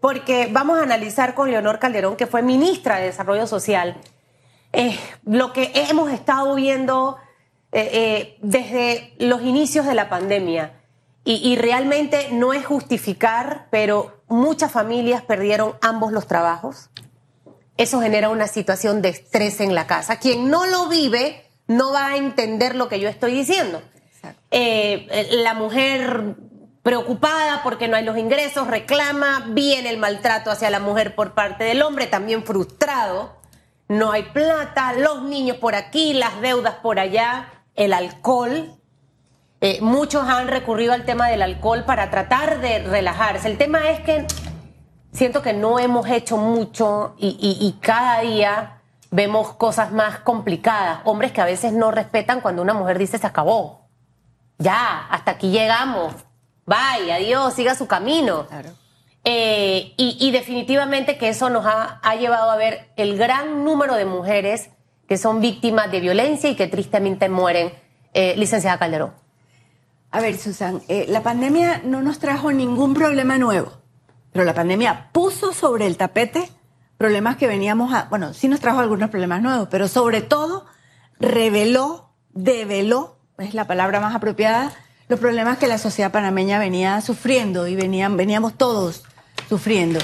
porque vamos a analizar con Leonor Calderón, que fue ministra de Desarrollo Social, eh, lo que hemos estado viendo eh, eh, desde los inicios de la pandemia. Y, realmente no es justificar, pero muchas familias perdieron ambos los trabajos. Eso genera una situación de estrés en la casa. Quien no lo vive no va a entender lo que yo estoy diciendo. la mujer preocupada porque no hay los ingresos, reclama, viene el maltrato hacia la mujer por parte del hombre, también frustrado, no hay plata, los niños por aquí, las deudas por allá, el alcohol. Eh, muchos han recurrido al tema del alcohol para tratar de relajarse. El tema es que siento que no hemos hecho mucho y, y cada día vemos cosas más complicadas. Hombres que a veces no respetan cuando una mujer dice se acabó. Ya, hasta aquí llegamos Vaya, adiós, siga su camino. Eh, y, definitivamente que eso nos ha, llevado a ver el gran número de mujeres que son víctimas de violencia y que tristemente mueren. Eh, licenciada Calderón. A ver, Susan, eh, la pandemia no nos trajo ningún problema nuevo, pero la pandemia puso sobre el tapete problemas que veníamos a, bueno, sí nos trajo algunos problemas nuevos, pero sobre todo reveló, develó, es la palabra más apropiada, los problemas que la sociedad panameña venía sufriendo y veníamos todos sufriendo.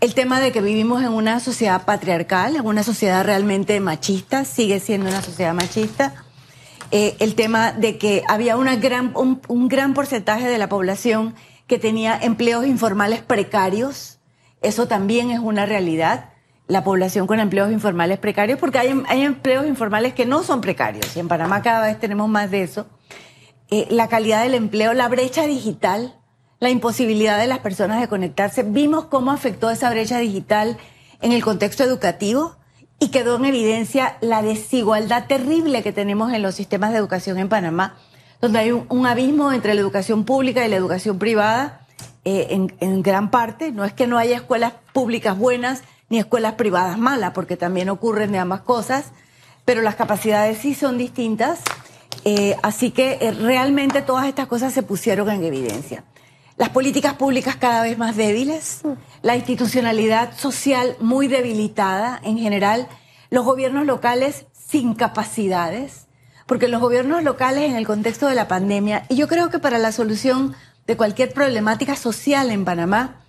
El tema de que vivimos en una sociedad patriarcal, en una sociedad realmente machista, sigue siendo una sociedad machista. Eh, el tema de que había una gran, un, gran porcentaje de la población que tenía empleos informales precarios. Eso también es una realidad. La población con empleos informales precarios, porque hay, hay empleos informales que no son precarios. Y en Panamá cada vez tenemos más de eso. Eh, la calidad del empleo, la brecha digital, la imposibilidad de las personas de conectarse. Vimos cómo afectó esa brecha digital en el contexto educativo y quedó en evidencia la desigualdad terrible que tenemos en los sistemas de educación en Panamá, donde hay un, abismo entre la educación pública y la educación privada eh, en, en gran parte. No es que no haya escuelas públicas buenas ni escuelas privadas malas, porque también ocurren de ambas cosas, pero las capacidades sí son distintas eh, así que eh, realmente todas estas cosas se pusieron en evidencia. Las políticas públicas cada vez más débiles, la institucionalidad social muy debilitada en general, los gobiernos locales sin capacidades, porque los gobiernos locales en el contexto de la pandemia, y yo creo que para la solución de cualquier problemática social en Panamá,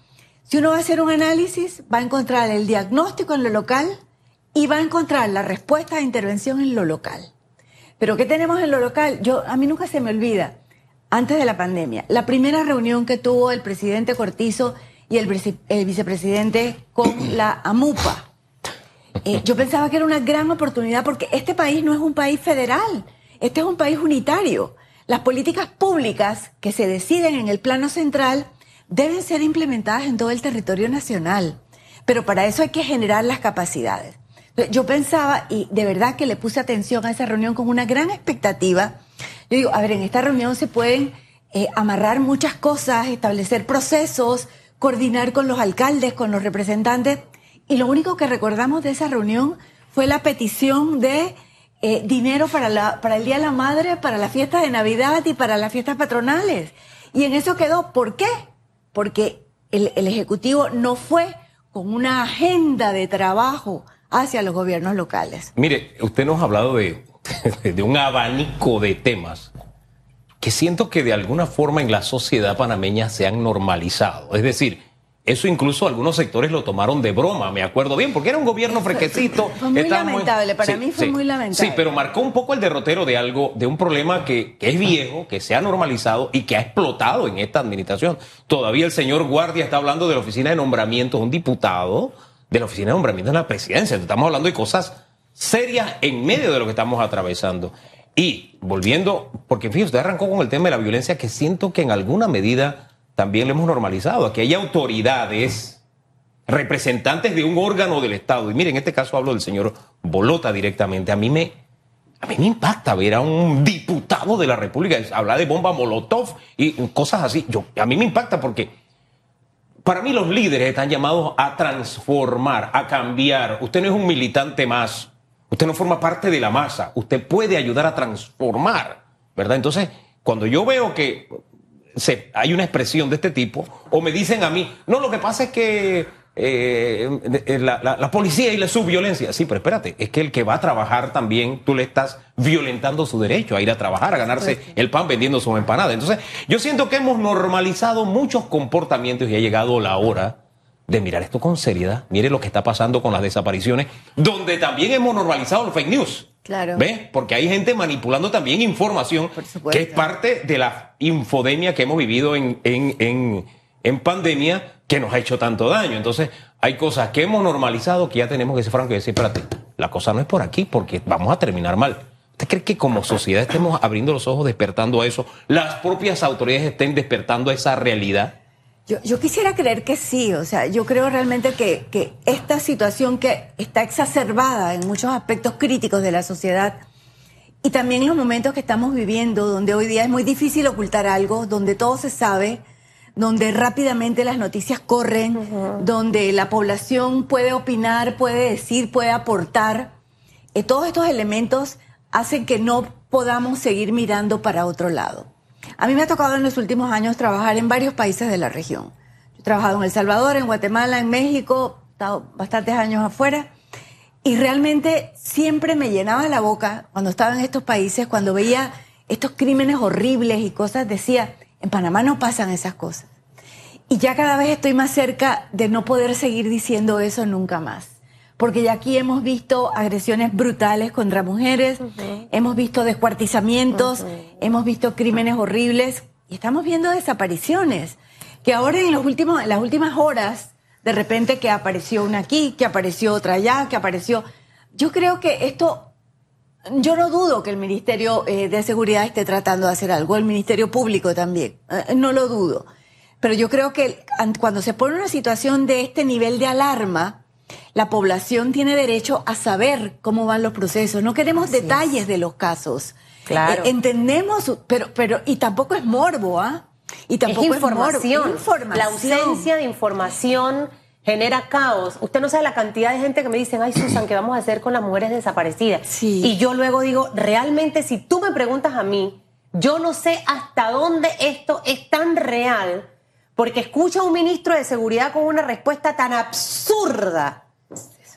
si uno va a hacer un análisis, va a encontrar el diagnóstico en lo local y va a encontrar la respuesta de intervención en lo local. Pero ¿qué tenemos en lo local? Yo, a mí nunca se me olvida, antes de la pandemia, la primera reunión que tuvo el presidente Cortizo y el, vicepresidente con la AMUPA. Eh, yo pensaba que era una gran oportunidad porque este país no es un país federal, este es un país unitario. Las políticas públicas que se deciden en el plano central deben ser implementadas en todo el territorio nacional, pero para eso hay que generar las capacidades. Yo pensaba, y de verdad que le puse atención a esa reunión con una gran expectativa. Yo digo, a ver, en esta reunión se pueden eh, amarrar muchas cosas, establecer procesos, coordinar con los alcaldes, con los representantes. Y lo único que recordamos de esa reunión fue la petición de eh, dinero para, la, para el Día de la Madre, para la fiesta de Navidad y para las fiestas patronales. Y en eso quedó. ¿Por qué? Porque el, el Ejecutivo no fue con una agenda de trabajo hacia los gobiernos locales. Mire, usted nos ha hablado de, de un abanico de temas que siento que de alguna forma en la sociedad panameña se han normalizado. Es decir, eso incluso algunos sectores lo tomaron de broma, me acuerdo bien, porque era un gobierno frequecito. Fue muy lamentable, para mí fue muy lamentable. Sí, pero marcó un poco el derrotero de algo, de un problema que, que, es viejo, que se ha normalizado y que ha explotado en esta administración. Todavía el señor Guardia está hablando de la oficina de nombramientos, un diputado de la oficina de nombramiento en la presidencia. Estamos hablando de cosas serias en medio de lo que estamos atravesando. Y volviendo, porque fin, usted arrancó con el tema de la violencia que siento que en alguna medida también lo hemos normalizado. Aquí hay autoridades, representantes de un órgano del Estado. Y miren, en este caso hablo del señor Bolota directamente. A mí me, a mí me impacta ver a un diputado de la República hablar de bomba Molotov y cosas así. Yo, a mí me impacta porque para mí los líderes están llamados a transformar, a cambiar. Usted no es un militante más. Usted no forma parte de la masa. Usted puede ayudar a transformar, ¿verdad? Entonces, cuando yo veo que hay una expresión de este tipo, o me dicen a mí, no, lo que pasa es que eh, eh, la, la, policía y la subviolencia. Sí, pero espérate, es que el que va a trabajar también, tú le estás violentando su derecho a ir a trabajar, a ganarse el pan vendiendo su empanada. Entonces, yo siento que hemos normalizado muchos comportamientos y ha llegado la hora de mirar esto con seriedad. Mire lo que está pasando con las desapariciones, donde también hemos normalizado los fake news. Claro. ¿Ves? Porque hay gente manipulando también información que es parte de la infodemia que hemos vivido en, en, en, en, pandemia que nos ha hecho tanto daño. Entonces, hay cosas que hemos normalizado que ya tenemos que ser francos y decir, espérate, la cosa no es por aquí porque vamos a terminar mal. ¿Usted cree que como sociedad estemos abriendo los ojos, despertando a eso? ¿Las propias autoridades estén despertando a esa realidad? Yo, quisiera creer que sí, o sea, yo creo realmente que, que, esta situación que está exacerbada en muchos aspectos críticos de la sociedad y también en los momentos que estamos viviendo, donde hoy día es muy difícil ocultar algo, donde todo se sabe, donde rápidamente las noticias corren, donde la población puede opinar, puede decir, puede aportar, eh, todos estos elementos hacen que no podamos seguir mirando para otro lado. A mí me ha tocado en los últimos años trabajar en varios países de la región. he trabajado en El Salvador, en Guatemala, en México, he estado bastantes años afuera. Y realmente siempre me llenaba la boca cuando estaba en estos países, cuando veía estos crímenes horribles y cosas, decía, en Panamá no pasan esas cosas. Y ya cada vez estoy más cerca de no poder seguir diciendo eso nunca más porque ya aquí hemos visto agresiones brutales contra mujeres, hemos visto descuartizamientos, hemos visto crímenes horribles y estamos viendo desapariciones. Que ahora en, los últimos, en las últimas horas, de repente que apareció una aquí, que apareció otra allá, que apareció... Yo creo que esto, yo no dudo que el Ministerio eh, de Seguridad esté tratando de hacer algo, el Ministerio Público también, eh, no lo dudo. Pero yo creo que cuando se pone una situación de este nivel de alarma, la población tiene derecho a saber cómo van los procesos. No queremos detalles de los casos. Claro. Eh, entendemos, pero, pero, y tampoco es morbo, ¿ah? Y tampoco es información. La ausencia de información genera caos. Usted no sabe la cantidad de gente que me dicen, ay Susan, ¿qué vamos a hacer con las mujeres desaparecidas? Sí. Y yo luego digo, realmente si tú me preguntas a mí, yo no sé hasta dónde esto es tan real, porque escucho a un ministro de seguridad con una respuesta tan absurda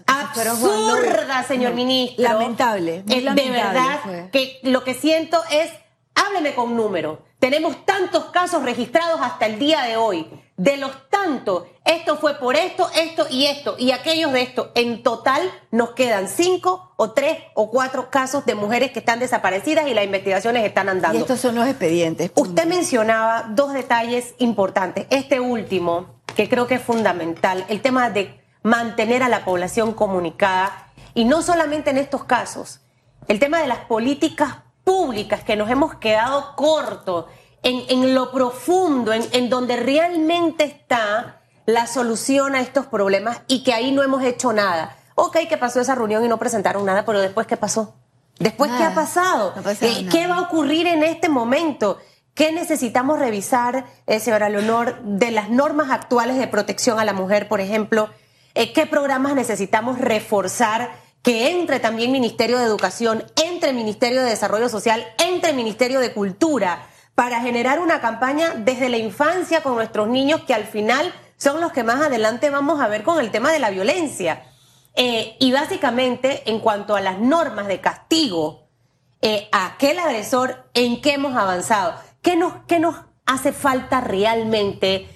absurda, señor ministro. Lamentable. Es de verdad que lo que siento es, hábleme con número. Tenemos tantos casos registrados hasta el día de hoy. De los tantos, esto fue por esto, esto y esto, y aquellos de esto. En total nos quedan cinco o tres o cuatro casos de mujeres que están desaparecidas y las investigaciones están andando. Y estos son los expedientes. Usted mencionaba dos detalles importantes. Este último, que creo que es fundamental, el tema de mantener a la población comunicada y no solamente en estos casos, el tema de las políticas públicas que nos hemos quedado cortos en, lo profundo, en, en donde realmente está la solución a estos problemas y que ahí no hemos hecho nada. Ok, que pasó esa reunión y no presentaron nada, pero después, ¿qué pasó? Después, ¿qué ha pasado? Eh, ¿Qué va a ocurrir en este momento? ¿Qué necesitamos revisar, eh, señora Leonor, de las normas actuales de protección a la mujer, por ejemplo? Eh, qué programas necesitamos reforzar, que entre también Ministerio de Educación, entre Ministerio de Desarrollo Social, entre Ministerio de Cultura, para generar una campaña desde la infancia con nuestros niños que al final son los que más adelante vamos a ver con el tema de la violencia. Eh, y básicamente, en cuanto a las normas de castigo eh, a aquel agresor, ¿en qué hemos avanzado? ¿Qué nos, qué nos hace falta realmente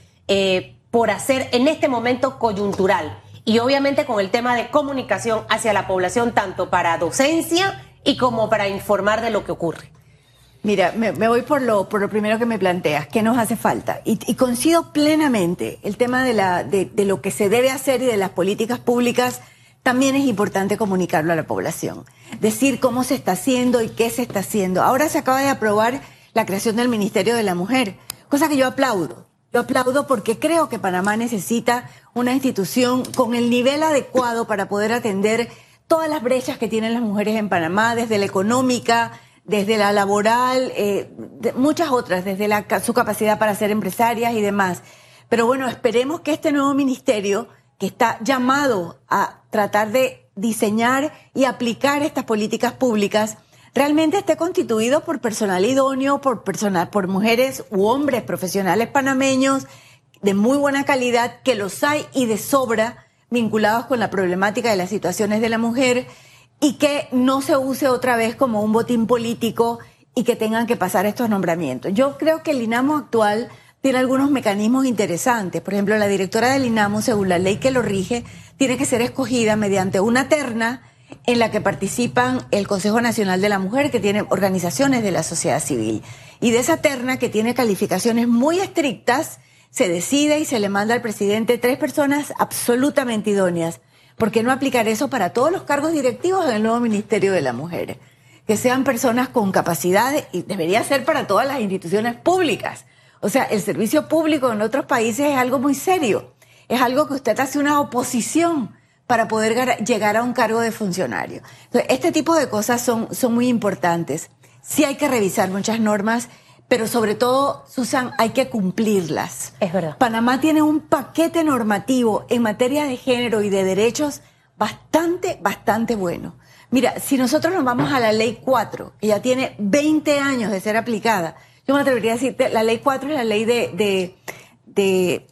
por hacer en este momento coyuntural? y obviamente con el tema de comunicación hacia la población, tanto para docencia y como para informar de lo que ocurre. Mira, me, voy por lo, por lo primero que me planteas, ¿qué nos hace falta? Y, coincido plenamente, el tema de, la, de, de lo que se debe hacer y de las políticas públicas, también es importante comunicarlo a la población. Decir cómo se está haciendo y qué se está haciendo. Ahora se acaba de aprobar la creación del Ministerio de la Mujer, cosa que yo aplaudo. Yo aplaudo porque creo que Panamá necesita una institución con el nivel adecuado para poder atender todas las brechas que tienen las mujeres en Panamá, desde la económica, desde la laboral, eh, muchas otras, desde la, su capacidad para ser empresarias y demás. Pero bueno, esperemos que este nuevo ministerio, que está llamado a tratar de diseñar y aplicar estas políticas públicas, realmente esté constituido por personal idóneo, por, personal, por mujeres u hombres profesionales panameños de muy buena calidad, que los hay y de sobra vinculados con la problemática de las situaciones de la mujer y que no se use otra vez como un botín político y que tengan que pasar estos nombramientos. Yo creo que el INAMO actual tiene algunos mecanismos interesantes. Por ejemplo, la directora del INAMO, según la ley que lo rige, tiene que ser escogida mediante una terna en la que participan el Consejo Nacional de la Mujer, que tiene organizaciones de la sociedad civil. Y de esa terna, que tiene calificaciones muy estrictas, se decide y se le manda al presidente tres personas absolutamente idóneas. ¿Por qué no aplicar eso para todos los cargos directivos del nuevo Ministerio de la Mujer? Que sean personas con capacidad y debería ser para todas las instituciones públicas. O sea, el servicio público en otros países es algo muy serio. Es algo que usted hace una oposición para poder llegar a un cargo de funcionario. Este tipo de cosas son, son muy importantes. Sí hay que revisar muchas normas, pero sobre todo, Susan, hay que cumplirlas. Es verdad. Panamá tiene un paquete normativo en materia de género y de derechos bastante, bastante bueno. Mira, si nosotros nos vamos a la ley 4, que ya tiene 20 años de ser aplicada, yo me atrevería a decirte, la ley 4 es la ley de, de, de,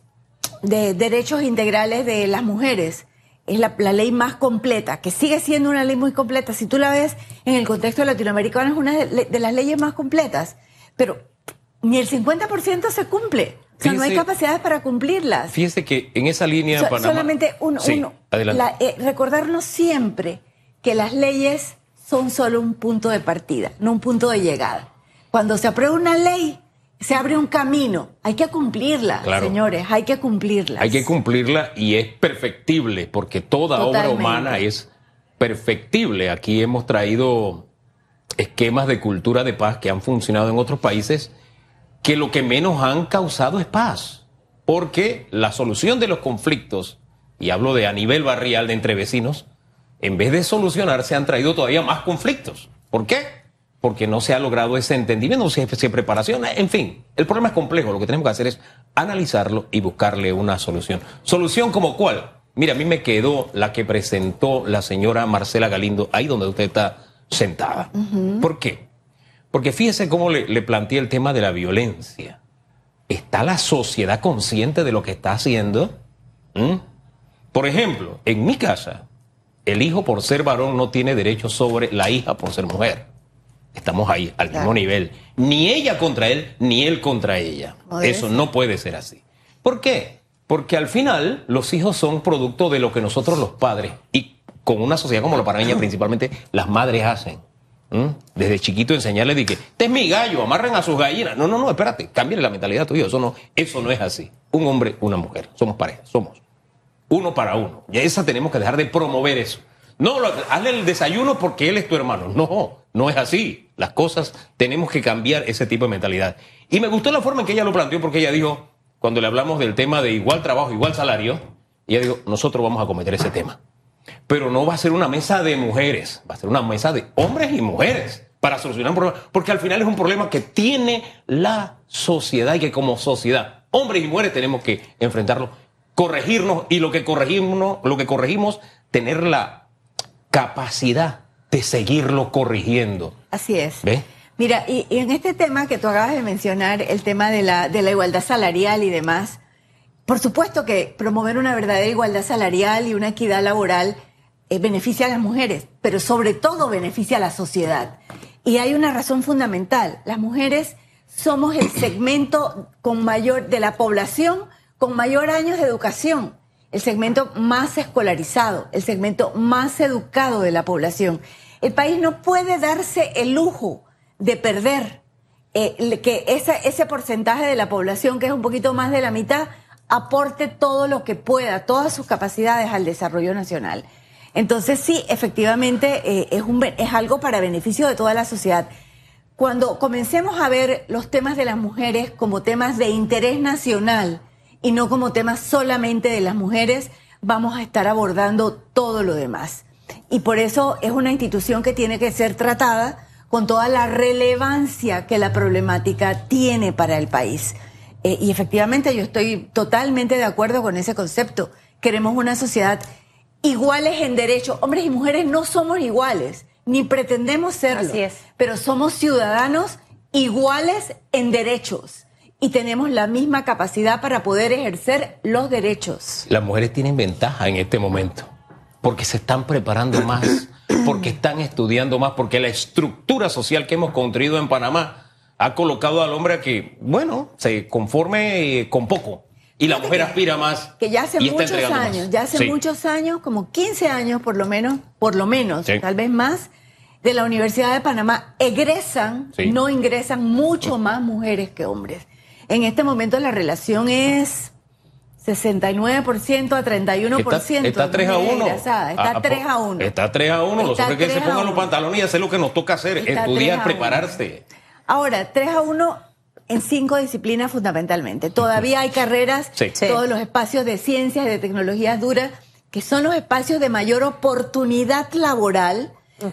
de derechos integrales de las mujeres es la, ley más completa, que sigue siendo una ley muy completa. Si tú la ves en el contexto latinoamericano, es una de, las leyes más completas, pero ni el 50% se cumple. O sea, no hay capacidades para cumplirlas. Fíjese que en esa línea... Solamente uno, eh, recordarnos siempre que las leyes son solo un punto de partida, no un punto de llegada. Cuando se aprueba una ley, se abre un camino. Hay que cumplirla, señores, hay que cumplirla. Hay que cumplirla y es perfectible, porque toda obra humana es perfectible. Aquí hemos traído esquemas de cultura de paz que han funcionado en otros países que lo que menos han causado es paz. Porque la solución de los conflictos, y hablo de a nivel barrial de entre vecinos, en vez de solucionarse han traído todavía más conflictos. ¿Por qué? porque no se ha logrado ese entendimiento, si hay preparación, en fin, el problema es complejo, lo que tenemos que hacer es analizarlo y buscarle una solución. ¿Solución como cuál? Mira, a mí me quedó la que presentó la señora Marcela Galindo, ahí donde usted está sentada. ¿Por qué? Porque fíjese cómo le, planteé el tema de la violencia. ¿Está la sociedad consciente de lo que está haciendo? ¿Mm? Por ejemplo, en mi casa, el hijo por ser varón no tiene derecho sobre la hija por ser mujer. Estamos ahí, al mismo nivel. Ni ella contra él, ni él contra ella. Eso no puede ser así. ¿Por qué? Porque al final los hijos son producto de lo que nosotros los padres, y con una sociedad como la panameña principalmente, las madres hacen. Desde chiquito enseñarles de que, este es mi gallo, amarren a sus gallinas. No, no, no, espérate, cambien la mentalidad tuya. Eso no, eso no es así. Un hombre, una mujer. Somos pareja, somos. Uno para uno. Y esa tenemos que dejar de promover eso. No, hazle el desayuno porque él es tu hermano. No, no es así. Las cosas tenemos que cambiar ese tipo de mentalidad. Y me gustó la forma en que ella lo planteó porque ella dijo, cuando le hablamos del tema de igual trabajo, igual salario, ella dijo, nosotros vamos a cometer ese tema. Pero no va a ser una mesa de mujeres, va a ser una mesa de hombres y mujeres para solucionar un problema. Porque al final es un problema que tiene la sociedad y que como sociedad, hombres y mujeres tenemos que enfrentarlo, corregirnos y lo que corregimos, lo que corregimos, tener la capacidad de seguirlo corrigiendo. Así es. Mira, y, en este tema que tú acabas de mencionar, el tema de la, de la igualdad salarial y demás, por supuesto que promover una verdadera igualdad salarial y una equidad laboral eh, beneficia a las mujeres, pero sobre todo beneficia a la sociedad. Y hay una razón fundamental. Las mujeres somos el segmento con mayor de la población con mayor años de educación el segmento más escolarizado, el segmento más educado de la población. El país no puede darse el lujo de perder eh, que ese porcentaje de la población, que es un poquito más de la mitad, aporte todo lo que pueda, todas sus capacidades al desarrollo nacional. Entonces sí, efectivamente eh, es, un, es algo para beneficio de toda la sociedad. Cuando comencemos a ver los temas de las mujeres como temas de interés nacional, y no como tema solamente de las mujeres, vamos a estar abordando todo lo demás. Y por eso es una institución que tiene que ser tratada con toda la relevancia que la problemática tiene para el país. Eh, y efectivamente yo estoy totalmente de acuerdo con ese concepto. Queremos una sociedad iguales en derecho. Hombres y mujeres no somos iguales ni pretendemos serlo. Así es. Pero somos ciudadanos iguales en derechos y tenemos la misma capacidad para poder ejercer los derechos. Las mujeres tienen ventaja en este momento porque se están preparando más, porque están estudiando más, porque la estructura social que hemos construido en Panamá ha colocado al hombre a que, bueno, se conforme eh, con poco. Y la mujer aspira más. Que ya hace muchos más. años, ya hace Sí. muchos años, como 15 años por lo menos, por lo menos, Sí. tal vez más, de la Universidad de Panamá egresan, Sí. no ingresan mucho más mujeres que hombres. En este momento la relación es 69% a 31%. Está, está 3 a 1. egresada, Está 3 a 1. Está 3 a 1. Los hombres que se 3 a pongan los 1. pantalones y hacer lo que nos toca hacer. Está 3 estudiar, a 1. prepararse. Ahora, 3 a 1 en cinco disciplinas fundamentalmente. Todavía hay carreras, Sí. Sí. todos los espacios de ciencias y de tecnologías duras, que son los espacios de mayor oportunidad laboral,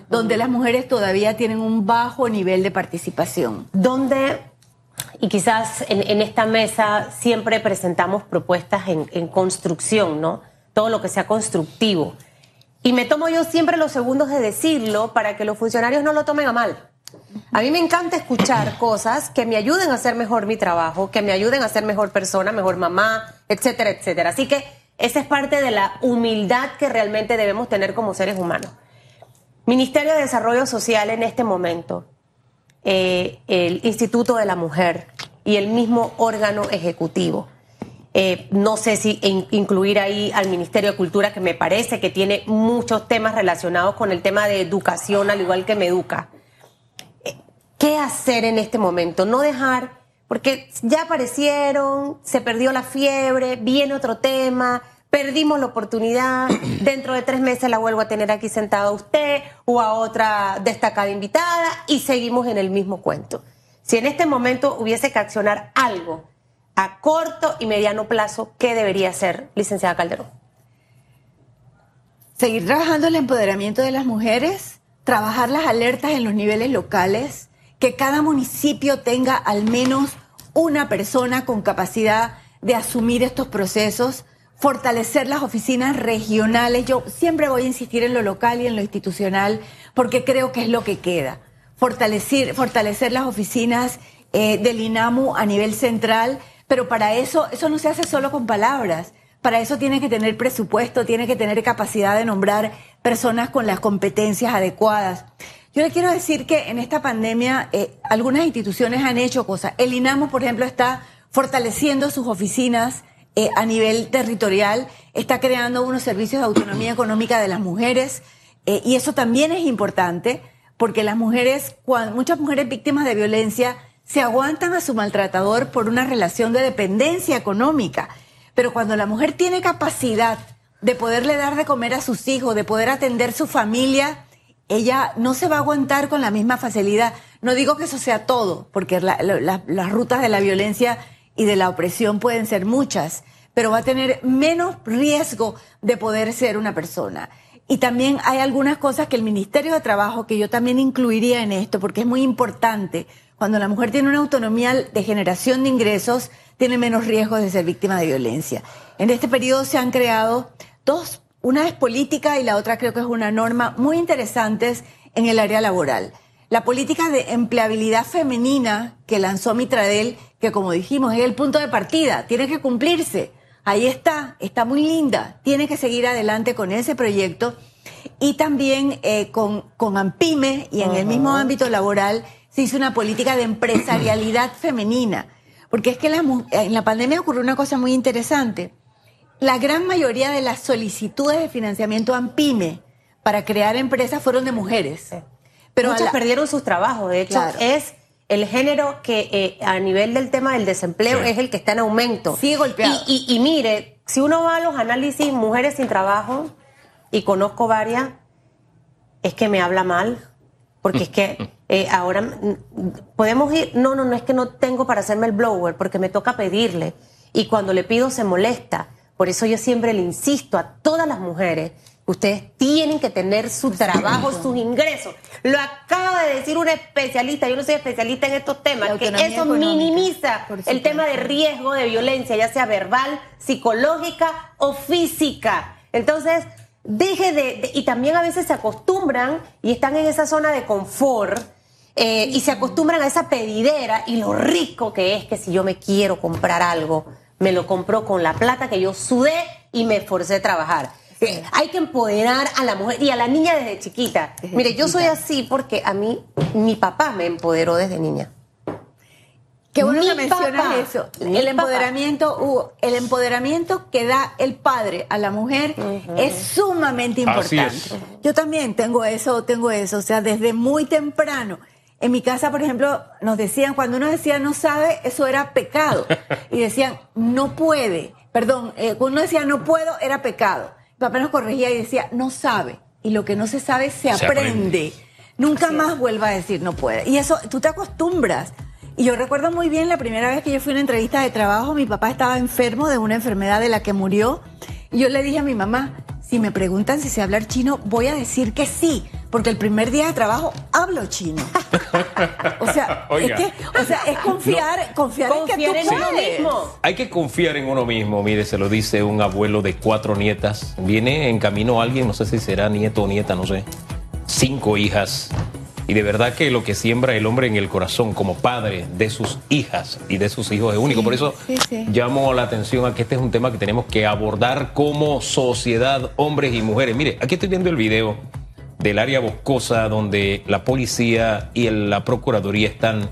donde las mujeres todavía tienen un bajo nivel de participación. donde, y quizás en, en esta mesa siempre presentamos propuestas en, en construcción, ¿no? Todo lo que sea constructivo. Y me tomo yo siempre los segundos de decirlo para que los funcionarios no lo tomen a mal. A mí me encanta escuchar cosas que me ayuden a hacer mejor mi trabajo, que me ayuden a ser mejor persona, mejor mamá, etcétera, etcétera. Así que esa es parte de la humildad que realmente debemos tener como seres humanos. Ministerio de Desarrollo Social en este momento, eh, el Instituto de la Mujer y el mismo órgano ejecutivo. Eh, no sé si in- incluir ahí al Ministerio de Cultura, que me parece que tiene muchos temas relacionados con el tema de educación, al igual que me educa. ¿Qué hacer en este momento? No dejar, porque ya aparecieron, se perdió la fiebre, viene otro tema, perdimos la oportunidad, dentro de tres meses la vuelvo a tener aquí sentada a usted o a otra destacada invitada y seguimos en el mismo cuento. Si en este momento hubiese que accionar algo a corto y mediano plazo, ¿qué debería hacer, licenciada Calderón? Seguir trabajando el empoderamiento de las mujeres, trabajar las alertas en los niveles locales, que cada municipio tenga al menos una persona con capacidad de asumir estos procesos, fortalecer las oficinas regionales. Yo siempre voy a insistir en lo local y en lo institucional porque creo que es lo que queda. Fortalecer, fortalecer las oficinas eh, del INAMU a nivel central, pero para eso, eso no se hace solo con palabras. Para eso tiene que tener presupuesto, tiene que tener capacidad de nombrar personas con las competencias adecuadas. Yo le quiero decir que en esta pandemia eh, algunas instituciones han hecho cosas. El INAMO, por ejemplo, está fortaleciendo sus oficinas eh, a nivel territorial, está creando unos servicios de autonomía económica de las mujeres eh, y eso también es importante porque las mujeres, muchas mujeres víctimas de violencia se aguantan a su maltratador por una relación de dependencia económica. Pero cuando la mujer tiene capacidad de poderle dar de comer a sus hijos, de poder atender su familia, ella no se va a aguantar con la misma facilidad. No digo que eso sea todo, porque la- la- la- las rutas de la violencia y de la opresión pueden ser muchas, pero va a tener menos riesgo de poder ser una persona. Y también hay algunas cosas que el Ministerio de Trabajo, que yo también incluiría en esto, porque es muy importante, cuando la mujer tiene una autonomía de generación de ingresos, tiene menos riesgo de ser víctima de violencia. En este periodo se han creado dos, una es política y la otra creo que es una norma muy interesantes en el área laboral. La política de empleabilidad femenina que lanzó Mitradel, que como dijimos es el punto de partida, tiene que cumplirse. Ahí está, está muy linda, tiene que seguir adelante con ese proyecto y también eh, con, con AMPIME y en el mismo ámbito laboral se hizo una política de empresarialidad femenina. Porque es que la en la pandemia ocurrió una cosa muy interesante. La gran mayoría de las solicitudes de financiamiento AMPIME para crear empresas fueron de mujeres. Pero Muchas la- perdieron sus trabajos. De hecho, Claro. es el género que eh, a nivel del tema del desempleo Sí. es el que está en aumento. Sigue golpeado. Y, y- y mire, si uno va a los análisis mujeres sin trabajo, y conozco varias, es que me habla mal. Porque es que eh, ahora podemos ir. No, no, no es que no tengo para hacerme el blower, porque me toca pedirle. Y cuando le pido se molesta. Por eso yo siempre le insisto a todas las mujeres que ustedes tienen que tener su trabajo, sus ingresos. Lo acaba de decir una especialista, yo no soy especialista en estos temas, que eso minimiza el tema de riesgo de violencia, ya sea verbal, psicológica o física. Entonces, deje de, de- y también a veces se acostumbran y están en esa zona de confort eh, y se acostumbran a esa pedidera y lo rico que es que si yo me quiero comprar algo, me lo compro con la plata que yo sudé y me esforcé a trabajar. Eh, hay que empoderar a la mujer y a la niña desde chiquita. Desde Mire, yo soy así porque a mí mi papá me empoderó desde niña. Qué bueno Mi que mencionas papá, eso. el empoderamiento, Hugo, el empoderamiento que da el padre a la mujer es sumamente Así importante. es. Yo también tengo eso, tengo eso, o sea, desde muy temprano. En mi casa, por ejemplo, nos decían, cuando uno decía no sabe, eso era pecado. Y decían, no puede. Perdón, eh, cuando uno decía no puedo, era pecado. Mi papá nos corregía y decía, no sabe. Y lo que no se sabe se, Se aprende. aprende. Nunca más vuelva a decir no puede. Y eso, tú te acostumbras. Y yo recuerdo muy bien la primera vez que yo fui a una entrevista de trabajo, mi papá estaba enfermo de una enfermedad de la que murió. Y yo le dije a mi mamá, si me preguntan si sé hablar chino, voy a decir que sí, porque el primer día de trabajo hablo chino. O sea, Oiga. es que, o sea, es confiar, confiar, en que tú en uno puedes. mismo. Hay que confiar en uno mismo, mire, se lo dice un abuelo de cuatro nietas. Viene en camino alguien, no sé si será nieto o nieta, no sé. Cinco hijas. Y de verdad que lo que siembra el hombre en el corazón como padre de sus hijas y de sus hijos es único. Por eso sí, sí. llamo la atención a que este es un tema que tenemos que abordar como sociedad, hombres y mujeres. Mire, aquí estoy viendo el video del área boscosa donde la policía y la procuraduría están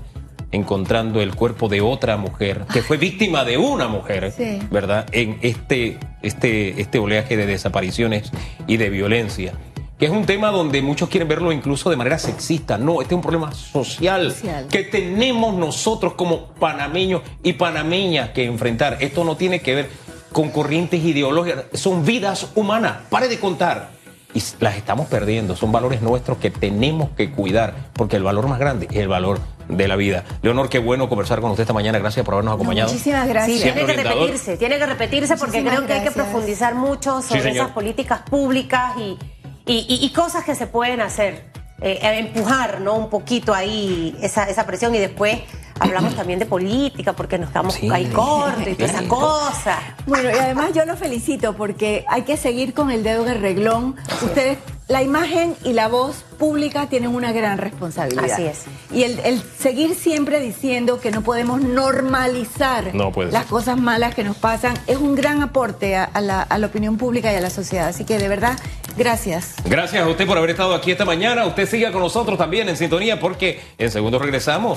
encontrando el cuerpo de otra mujer que fue víctima de una mujer, Sí. ¿verdad? En este, este, este oleaje de desapariciones y de violencia. Que es un tema donde muchos quieren verlo incluso de manera sexista. No, este es un problema social, Social. que tenemos nosotros como panameños y panameñas que enfrentar. Esto no tiene que ver con corrientes ideológicas, son vidas humanas. Pare de contar. Y las estamos perdiendo. Son valores nuestros que tenemos que cuidar, porque el valor más grande es el valor de la vida. Leonor, qué bueno conversar con usted esta mañana. Gracias por habernos No, acompañado. muchísimas Sí, gracias. Siempre tiene que repetirse, tiene que repetirse porque Muchísimas creo que hay que profundizar mucho sobre esas políticas públicas y, y- y- y cosas que se pueden hacer. Eh, eh, empujar, ¿no? Un poquito ahí esa, esa presión y después hablamos también de política porque nos quedamos Sí. ahí cortos y toda esa cosa. Bueno, y además yo lo felicito porque hay que seguir con el dedo en el reglón. Ustedes, la imagen y la voz pública tienen una gran responsabilidad. Así es. Y el, el seguir siempre diciendo que no podemos normalizar No puede las cosas malas que nos pasan es un gran aporte a, a la, a la opinión pública y a la sociedad. Así que de verdad, gracias. Gracias a usted por haber estado aquí esta mañana. Usted siga con nosotros también en sintonía porque en segundo regresamos.